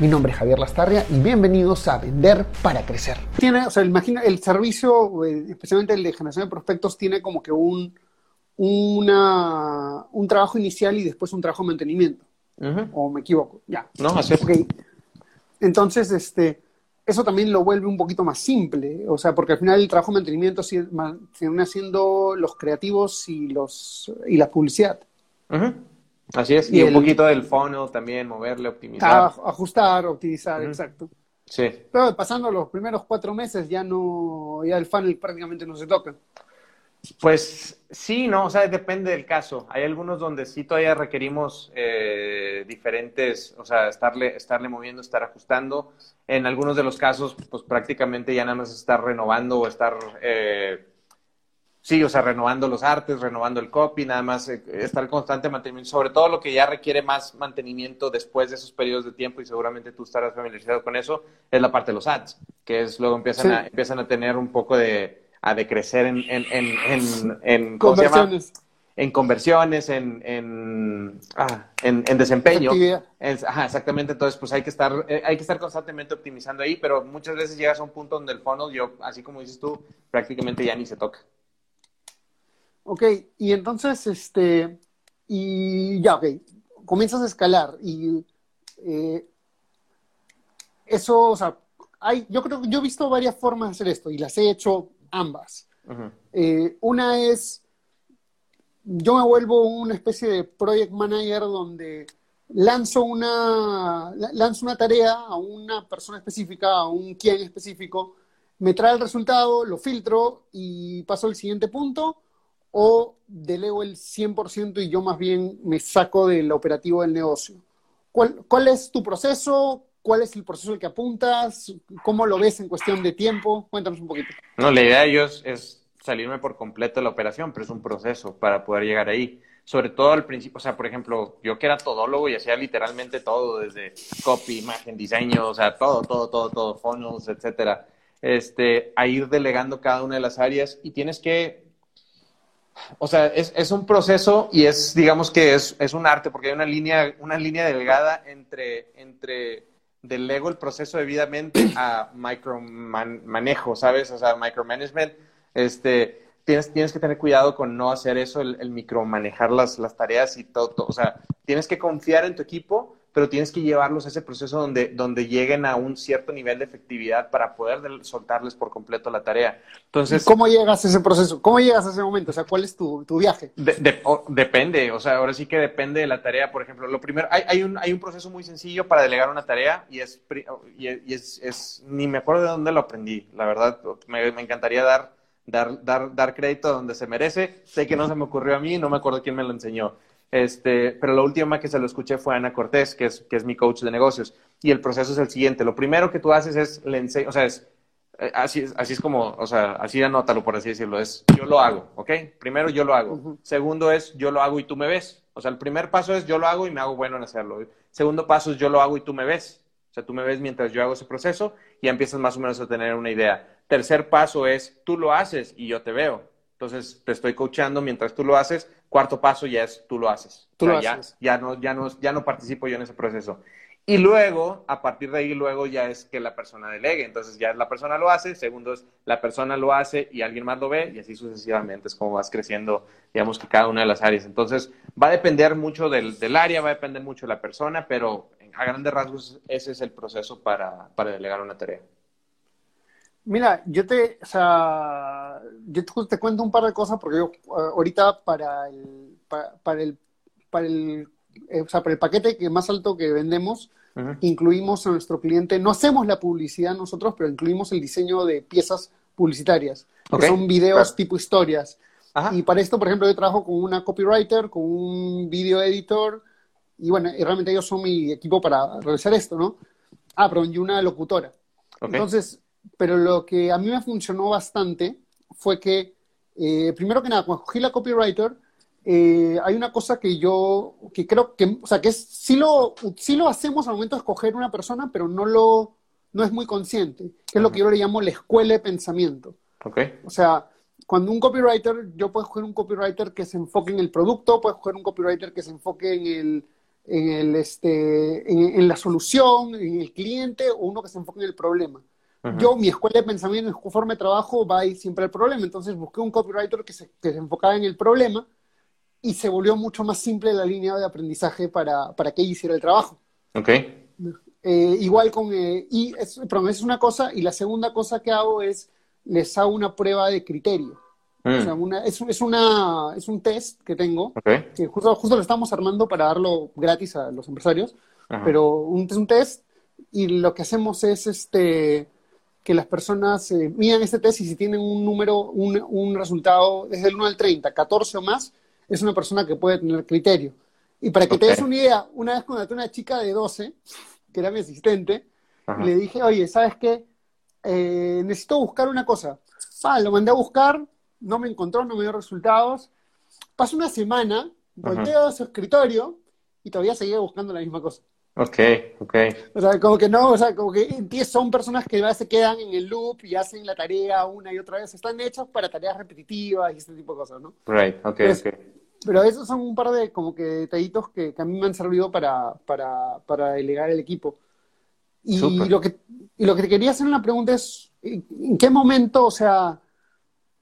Mi nombre es Javier Lastarria y bienvenidos a Vender para Crecer. Tiene, o sea, imagina, el servicio, eh, especialmente el de generación de prospectos, tiene como que un, una, un trabajo inicial y después un trabajo de mantenimiento. ¿O me equivoco? Ya. No, así es. Entonces, este, eso también lo vuelve un poquito más simple. O sea, porque al final el trabajo de mantenimiento se van haciendo los creativos y, los, y la publicidad. Así es, y, un poquito del funnel también, moverle, optimizar. ajustar, optimizar, exacto. Sí. Pero pasando los primeros cuatro meses ya no, ya el funnel prácticamente no se toca. Pues sí, no, o sea, depende del caso. Hay algunos donde sí todavía requerimos eh, diferentes, o sea, estarle, estarle moviendo, estar ajustando. En algunos de los casos, pues prácticamente ya nada más estar renovando o estar eh, Sí, o sea, renovando los artes, renovando el copy, nada más eh, estar constante mantenimiento, sobre todo lo que ya requiere más mantenimiento después de esos periodos de tiempo y seguramente tú estarás familiarizado con eso, es la parte de los ads, que es luego empiezan, a, empiezan a tener un poco de, a decrecer en, en, en, en, conversiones. En conversiones, en, en, ah, en, desempeño. ajá, exactamente. Entonces, pues hay que estar, eh, hay que estar constantemente optimizando ahí, pero muchas veces llegas a un punto donde el funnel, yo, así como dices tú, prácticamente ya ni se toca. Ok, y entonces, este, y ya, ok, comienzas a escalar y eh, eso, o sea, hay, yo creo que yo he visto varias formas de hacer esto y las he hecho ambas. Eh, una es, yo me vuelvo una especie de project manager donde lanzo una, lanzo una tarea a una persona específica, a un quien específico, me trae el resultado, lo filtro y paso al siguiente punto o delego el 100% y yo más bien me saco del operativo del negocio? ¿Cuál, ¿Cuál, es tu proceso? ¿Cuál es el proceso al que apuntas? ¿Cómo lo ves en cuestión de tiempo? Cuéntanos un poquito. No, la idea de ellos es salirme por completo de la operación, pero es un proceso para poder llegar ahí. Sobre todo al principio, o sea, por ejemplo, yo que era todólogo y hacía literalmente todo, desde copy, imagen, diseño, o sea, todo, todo, todo, todo, funnels, etcétera. Este, a ir delegando cada una de las áreas y tienes que o sea, es, es, un proceso y es, digamos que es, es, un arte, porque hay una línea, una línea delgada entre, entre delego el proceso debidamente a micromanejo, ¿sabes? O sea, micromanagement, este, tienes, tienes que tener cuidado con no hacer eso, el, el micromanejar las, las tareas y todo, todo, o sea, tienes que confiar en tu equipo, pero tienes que llevarlos a ese proceso donde, donde lleguen a un cierto nivel de efectividad para poder soltarles por completo la tarea. Entonces, ¿Cómo llegas a ese proceso? ¿Cómo llegas a ese momento? O sea, ¿cuál es tu, tu viaje? depende, o sea, ahora sí que depende de la tarea. Por ejemplo, lo primero, hay, hay, un, hay un proceso muy sencillo para delegar una tarea y es, y es, es, ni me acuerdo de dónde lo aprendí, la verdad, me, me encantaría dar, dar, dar, dar crédito donde se merece. Sé que no se me ocurrió a mí, no me acuerdo quién me lo enseñó este, pero la última que se lo escuché fue Ana Cortés, que es, que es mi coach de negocios. Y el proceso es el siguiente. Lo primero que tú haces es, le o sea, es, eh, así, así es como, o sea, así anótalo, por así decirlo. Es, yo lo hago, ¿ok? Primero, yo lo hago. Segundo es, yo lo hago y tú me ves. O sea, el primer paso es, yo lo hago y me hago bueno en hacerlo. Segundo paso es, yo lo hago y tú me ves. O sea, tú me ves mientras yo hago ese proceso y ya empiezas más o menos a tener una idea. Tercer paso es, tú lo haces y yo te veo. Entonces, te estoy coachando mientras tú lo haces Cuarto paso ya es tú lo haces. Tú lo ya, haces. Ya no, ya, no, ya no participo yo en ese proceso. Y luego, a partir de ahí, luego ya es que la persona delegue. Entonces ya la persona lo hace, segundo es la persona lo hace y alguien más lo ve y así sucesivamente es como vas creciendo, digamos que cada una de las áreas. Entonces va a depender mucho del, del área, va a depender mucho de la persona, pero a grandes rasgos ese es el proceso para, para delegar una tarea. Mira, yo te, o sea, yo te, cuento un par de cosas porque yo eh, ahorita para el, para, el, para el, eh, o sea, para el paquete que más alto que vendemos, incluimos a nuestro cliente, no hacemos la publicidad nosotros, pero incluimos el diseño de piezas publicitarias, que son videos tipo historias. Y para esto, por ejemplo, yo trabajo con una copywriter, con un video editor, y bueno, realmente ellos son mi equipo para realizar esto, ¿no? Ah, pero y una locutora. Entonces, pero lo que a mí me funcionó bastante fue que, eh, primero que nada, cuando cogí la copywriter, eh, hay una cosa que yo, que creo que, o sea, que es, sí lo, sí lo hacemos al momento de escoger una persona, pero no lo, no es muy consciente, que es lo que yo le llamo la escuela de pensamiento. Okay. O sea, cuando un copywriter, yo puedo escoger un copywriter que se enfoque en el producto, puedo escoger un copywriter que se enfoque en el, en el este, en, la solución, en el cliente, o uno que se enfoque en el problema. Yo, mi escuela de pensamiento, mi forma de trabajo va ahí siempre al problema. Entonces busqué un copywriter que se, que se enfocaba en el problema y se volvió mucho más simple la línea de aprendizaje para, para que ella hiciera el trabajo. Ok. Eh, igual con, eh, y es, es una cosa, y la segunda cosa que hago es, les hago una prueba de criterio. O sea, mm. una, es, es, una, es un test que tengo, que justo, justo lo estamos armando para darlo gratis a los empresarios, pero un, es un test y lo que hacemos es este que las personas eh, miran este test y si tienen un número, un, un resultado desde el 1 al 30, 14 o más, es una persona que puede tener criterio. Y para que te des una idea, una vez contraté una chica de 12, que era mi asistente, y le dije, oye, ¿sabes qué? Eh, necesito buscar una cosa. Ah, lo mandé a buscar, no me encontró, no me dio resultados. Pasó una semana, volteo a su escritorio y todavía seguía buscando la misma cosa. Ok, ok. O sea, como que no, o sea, como que son personas que se quedan en el loop y hacen la tarea una y otra vez. Están hechos para tareas repetitivas y este tipo de cosas, ¿no? Right, ok, ok. Pero esos son un par de como que detallitos que, a mí me han servido para, para, para delegar el equipo. Y lo, que, y lo que te quería hacer una pregunta es, ¿en qué momento, o sea,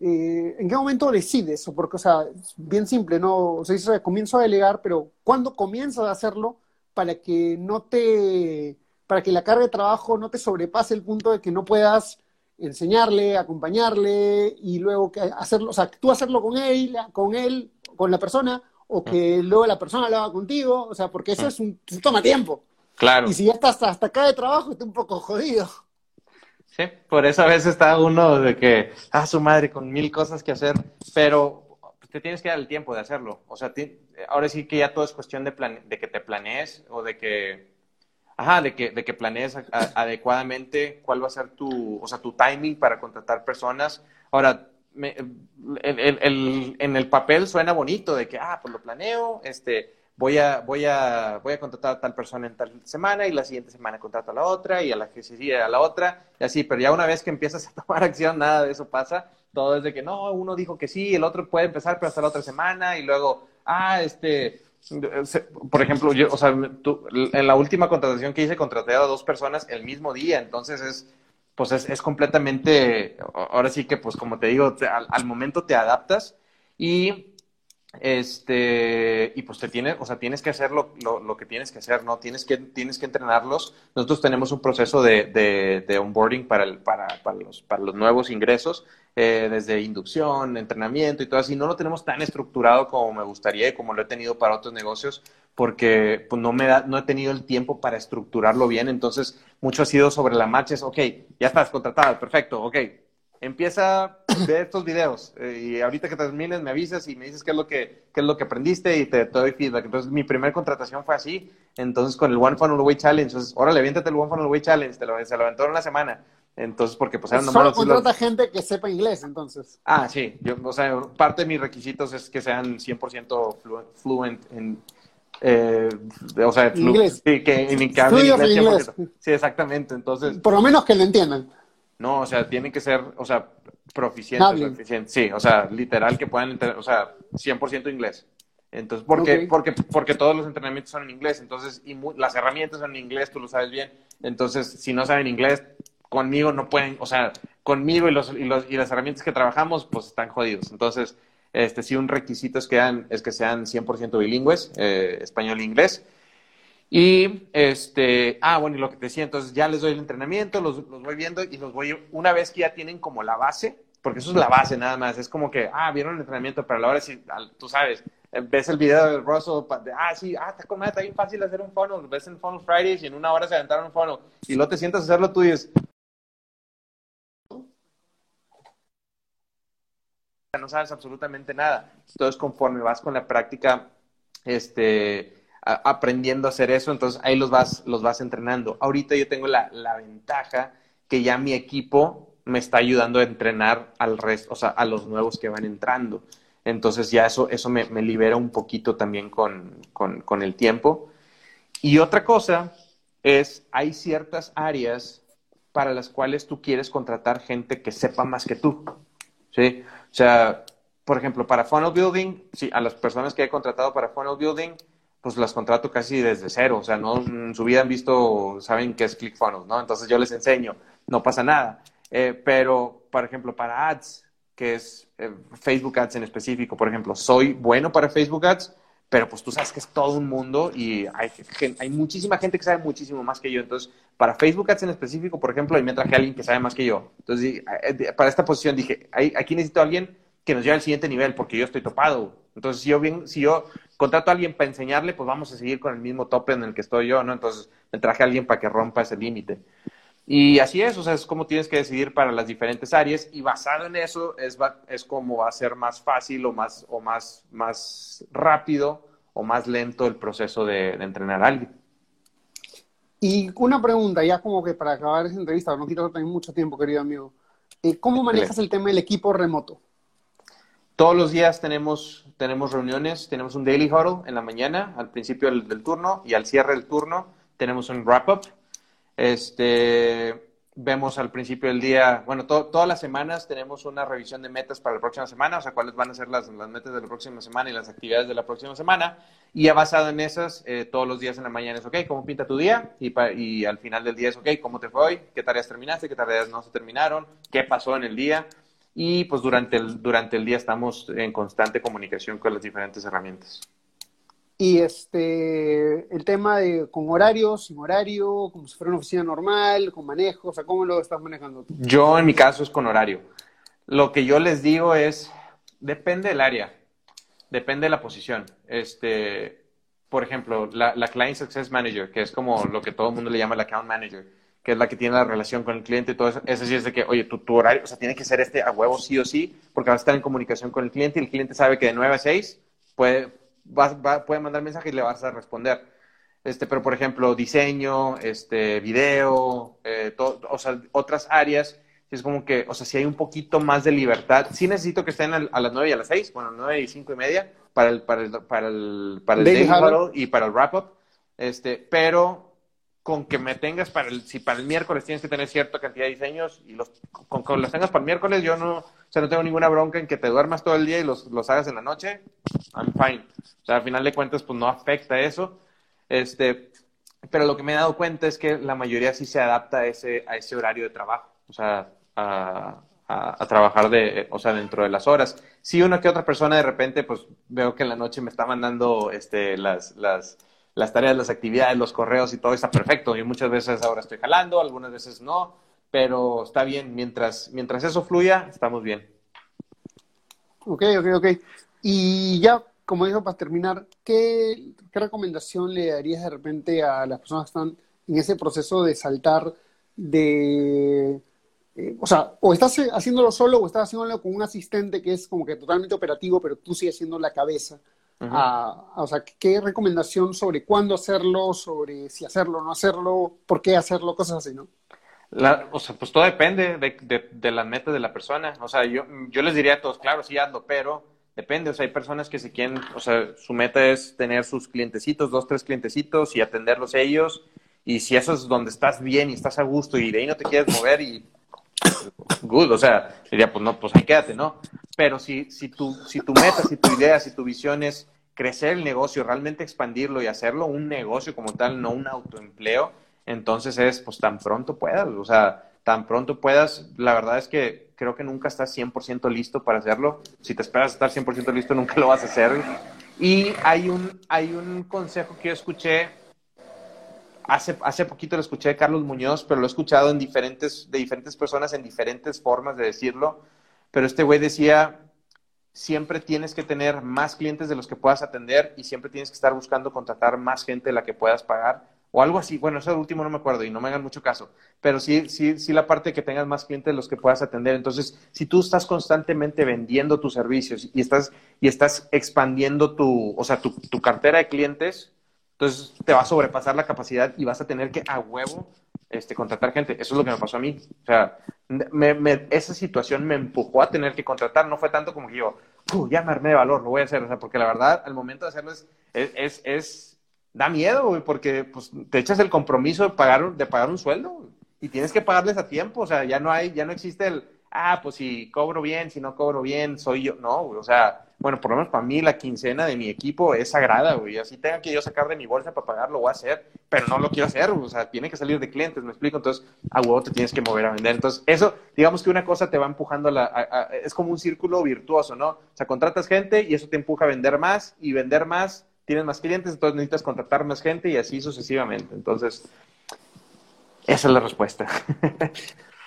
eh, ¿en qué momento decides? Porque, o sea, bien simple, ¿no? O sea, dice, comienzo a delegar, pero ¿cuándo comienzas a hacerlo para que no te, para que la carga de trabajo no te sobrepase el punto de que no puedas enseñarle, acompañarle y luego que hacerlo, o sea, tú hacerlo con él, con él, con la persona, o que luego la persona lo haga contigo, o sea, porque eso es un, toma tiempo. Claro. Y si ya estás hasta acá de trabajo, está un poco jodido. Sí, por eso a veces está uno de que, ah, su madre, con mil cosas que hacer, pero te tienes que dar el tiempo de hacerlo. O sea, ahora sí que ya todo es cuestión de, de que te planees o de que, ajá, de que, de que planees adecuadamente cuál va a ser tu, o sea, tu timing para contratar personas. Ahora, en el papel suena bonito de que, ah, pues lo planeo, este, voy a, voy a, voy a contratar a tal persona en tal semana y la siguiente semana contrato a la otra y a la que sigue a la otra y así, pero ya una vez que empiezas a tomar acción, nada de eso pasa. Todo es de que no, uno dijo que sí, el otro puede empezar, pero hasta la otra semana y luego, ah, este, por ejemplo, yo, o sea, en la última contratación que hice contraté a dos personas el mismo día, entonces es, pues es, completamente, ahora sí que, pues como te digo, al, momento te adaptas y este y pues te tienes o sea tienes que hacer lo, lo, que tienes que hacer no tienes que tienes que entrenarlos nosotros tenemos un proceso de, de, de onboarding para, el, para, para, los, para los nuevos ingresos eh, desde inducción, entrenamiento y todo así. No lo tenemos tan estructurado como me gustaría y como lo he tenido para otros negocios, porque pues, no, me da, no he tenido el tiempo para estructurarlo bien. Entonces, mucho ha sido sobre la marcha. Es, ok, ya estás contratada, perfecto, ok. Empieza a ver estos videos eh, y ahorita que termines me avisas y me dices qué es lo que, qué es lo que aprendiste y te, doy feedback. Entonces, mi primera contratación fue así. Entonces, con el One Funnel Way Challenge. Entonces, órale, aviéntate el One Funnel Way Challenge. Te lo, se lo aventó en una semana entonces, porque pues eran Solo contrata gente que sepa inglés, entonces. Ah, sí. Yo, o sea, parte de mis requisitos es que sean 100% fluent en... Eh, o sea, inglés. Sí, que, en, inglés, Sí, exactamente. Entonces... Por lo menos que lo entiendan. No, o sea, tienen que ser, o sea, proficientes. Sí, o sea, literal que puedan, entender, o sea, 100% inglés. Entonces, porque, porque, porque todos los entrenamientos son en inglés, entonces, y las herramientas son en inglés, tú lo sabes bien. Entonces, si no saben inglés, conmigo no pueden, o sea, conmigo y, los, y, los, y las herramientas que trabajamos, pues están jodidos. Entonces, este sí, un requisito es que, es que sean 100% bilingües, eh, español e inglés. Y, este, ah, bueno, y lo que te decía, entonces ya les doy el entrenamiento, los, los voy viendo y los voy, una vez que ya tienen como la base, porque eso es la base nada más, es como que, ah, vieron el entrenamiento, pero a la hora sí, tú sabes, eh, ves el video de Russell, de, ah, sí, ah, está, como, está bien fácil hacer un funnel, ves en Funnel Fridays y en una hora se aventaron un funnel, y luego te sientas a hacerlo tú y dices, no sabes absolutamente nada. Entonces, conforme vas con la práctica, este, aprendiendo a hacer eso, entonces ahí los vas, los vas entrenando. Ahorita yo tengo la, ventaja que ya mi equipo me está ayudando a entrenar al resto, o sea, a los nuevos que van entrando. Entonces ya eso, eso me, libera un poquito también con, con, el tiempo. Y otra cosa es, hay ciertas áreas para las cuales tú quieres contratar gente que sepa más que tú. ¿sí? O sea, por ejemplo, para funnel building, sí, a las personas que he contratado para funnel building, pues las contrato casi desde cero. O sea, no en su vida han visto, saben qué es ClickFunnels, ¿no? Entonces yo les enseño, no pasa nada. Eh, pero, por ejemplo, para ads, que es eh, Facebook Ads en específico, por ejemplo, soy bueno para Facebook Ads, pero pues tú sabes que es todo un mundo y hay, hay muchísima gente que sabe muchísimo más que yo. Entonces, para Facebook Ads en específico, por ejemplo, ahí me traje a alguien que sabe más que yo. Entonces, eh, para esta posición dije, aquí necesito a alguien que nos lleve al siguiente nivel porque yo estoy topado. Entonces, si yo, bien, si yo contrato a alguien para enseñarle, pues vamos a seguir con el mismo tope en el que estoy yo, ¿no? Entonces, me traje a alguien para que rompa ese límite. Y así es, o sea, es como tienes que decidir para las diferentes áreas y basado en eso es, es como va a ser más fácil o más, o más, más rápido o más lento el proceso de, entrenar a alguien. Y una pregunta, ya como que para acabar esa entrevista, no quiero tener mucho tiempo, querido amigo. Eh, ¿Cómo manejas el tema del equipo remoto? Todos los días tenemos, tenemos reuniones, tenemos un daily huddle en la mañana, al principio del, del turno y al cierre del turno tenemos un wrap-up este, vemos al principio del día, bueno, todas las semanas tenemos una revisión de metas para la próxima semana, o sea, cuáles van a ser las, metas de la próxima semana y las actividades de la próxima semana. Y ya basado en esas, eh, todos los días en la mañana es, ok, ¿cómo pinta tu día? Y, y al final del día es, ok, ¿cómo te fue hoy? ¿Qué tareas terminaste? ¿Qué tareas no se terminaron? ¿Qué pasó en el día? Y pues durante el, durante el día estamos en constante comunicación con las diferentes herramientas. Y este, el tema de con horario, sin horario, como si fuera una oficina normal, con manejo, o sea, ¿cómo lo estás manejando tú? Yo en mi caso es con horario. Lo que yo les digo es, depende del área, depende de la posición. Este, por ejemplo, la, la Client Success Manager, que es como lo que todo el mundo le llama el Account Manager, que es la que tiene la relación con el cliente y todo eso, es decir, es de que, oye, tu, tu, horario, o sea, tiene que ser este a huevo sí o sí, porque vas a estar en comunicación con el cliente y el cliente sabe que de 9 a 6 puede, puede mandar mensaje y le vas a responder. Este, pero por ejemplo, diseño, este, video, eh, o sea, otras áreas, es como que, o sea, si hay un poquito más de libertad, sí necesito que estén a las 9 y a las 6, bueno, 9 y 5 y media, para el, para el, para el, para el daily y para el wrap-up, este, pero con que me tengas para el, si para el miércoles tienes que tener cierta cantidad de diseños y los, con que los tengas para el miércoles, yo no, o sea, no tengo ninguna bronca en que te duermas todo el día y los, los hagas en la noche, I'm fine. O sea, al final de cuentas, pues no afecta eso. Este, pero lo que me he dado cuenta es que la mayoría sí se adapta a ese, a ese horario de trabajo, o sea, a, a, trabajar de, o sea, dentro de las horas. Si una que otra persona de repente, pues veo que en la noche me está mandando este, las, las, las tareas, las actividades, los correos y todo está perfecto. Y muchas veces ahora estoy jalando, algunas veces no pero está bien, mientras, mientras eso fluya, estamos bien. Ok, ok, ok. Y ya, como dijo, para terminar, ¿qué, recomendación le darías de repente a las personas que están en ese proceso de saltar de... Eh, o sea, o estás haciéndolo solo o estás haciéndolo con un asistente que es como que totalmente operativo, pero tú sigues siendo la cabeza. O sea, ¿qué recomendación sobre cuándo hacerlo, sobre si hacerlo o no hacerlo, por qué hacerlo, cosas así, ¿no? o sea, pues todo depende de, de, de, la meta de la persona. O sea, yo, yo les diría a todos, claro, sí hazlo, pero depende. O sea, hay personas que se quieren, o sea, su meta es tener sus clientecitos, dos, tres clientecitos y atenderlos ellos. Y si eso es donde estás bien y estás a gusto y de ahí no te quieres mover y good, o sea, diría, pues no, pues ahí quédate, ¿no? Pero si, si, tu, si tu meta, si tu idea, si tu visión es crecer el negocio, realmente expandirlo y hacerlo un negocio como tal, no un autoempleo, entonces es, pues tan pronto puedas, o sea, tan pronto puedas, la verdad es que creo que nunca estás 100% listo para hacerlo. Si te esperas estar 100% listo, nunca lo vas a hacer. Y hay un, hay un consejo que yo escuché, hace, hace poquito lo escuché de Carlos Muñoz, pero lo he escuchado en diferentes, de diferentes personas en diferentes formas de decirlo. Pero este güey decía, siempre tienes que tener más clientes de los que puedas atender y siempre tienes que estar buscando contratar más gente de la que puedas pagar o algo así. Bueno, eso último no me acuerdo y no me hagan mucho caso, pero sí, sí, sí la parte de que tengas más clientes de los que puedas atender. Entonces, si tú estás constantemente vendiendo tus servicios y estás, y estás expandiendo tu, o sea, tu, cartera de clientes, entonces te va a sobrepasar la capacidad y vas a tener que a huevo este, contratar gente. Eso es lo que me pasó a mí. O sea, esa situación me empujó a tener que contratar. No fue tanto como que yo, ya me armé de valor, lo voy a hacer. O sea, porque la verdad, al momento de hacerlo es, es, da miedo, porque pues, te echas el compromiso de pagar, de pagar un sueldo y tienes que pagarles a tiempo. O sea, ya no hay, ya no existe el, ah, pues si cobro bien, si no cobro bien, soy yo. No, o sea, bueno, por lo menos para mí la quincena de mi equipo es sagrada, güey. Así tenga que yo sacar de mi bolsa para pagar, lo voy a hacer, pero no lo quiero hacer, o sea, tiene que salir de clientes, me explico. Entonces, a huevo te tienes que mover a vender. Entonces, eso, digamos que una cosa te va empujando a la. es como un círculo virtuoso, ¿no? O sea, contratas gente y eso te empuja a vender más y vender más, tienes más clientes, entonces necesitas contratar más gente y así sucesivamente. Entonces, esa es la respuesta.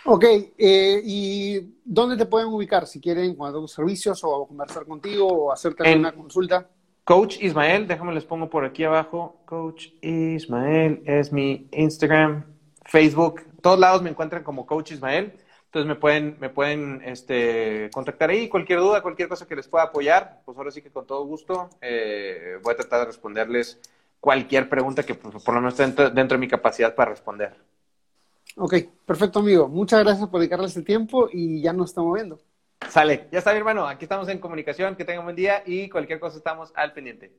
Ok, eh, ¿y dónde te pueden ubicar si quieren cuando servicios o conversar contigo o hacerte una consulta? Coach Ismael, déjame les pongo por aquí abajo. Coach Ismael es mi Instagram, Facebook, todos lados me encuentran como Coach Ismael. Entonces me pueden, me pueden este, contactar ahí, cualquier duda, cualquier cosa que les pueda apoyar, pues ahora sí que con todo gusto eh, voy a tratar de responderles cualquier pregunta que pues, por lo menos esté dentro de mi capacidad para responder. Ok, perfecto, amigo. Muchas gracias por dedicarle este tiempo y ya nos estamos viendo. Sale, ya está mi hermano. Aquí estamos en comunicación. Que tengan un buen día y cualquier cosa estamos al pendiente.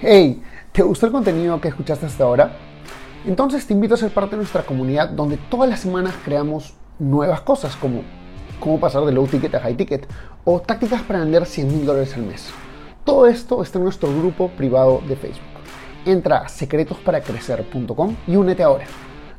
Hey, ¿te gustó el contenido que escuchaste hasta ahora? Entonces te invito a ser parte de nuestra comunidad donde todas las semanas creamos nuevas cosas como cómo pasar de low ticket a high ticket o tácticas para vender 100 mil dólares al mes. Todo esto está en nuestro grupo privado de Facebook. Entra a secretosparacrecer.com y únete ahora.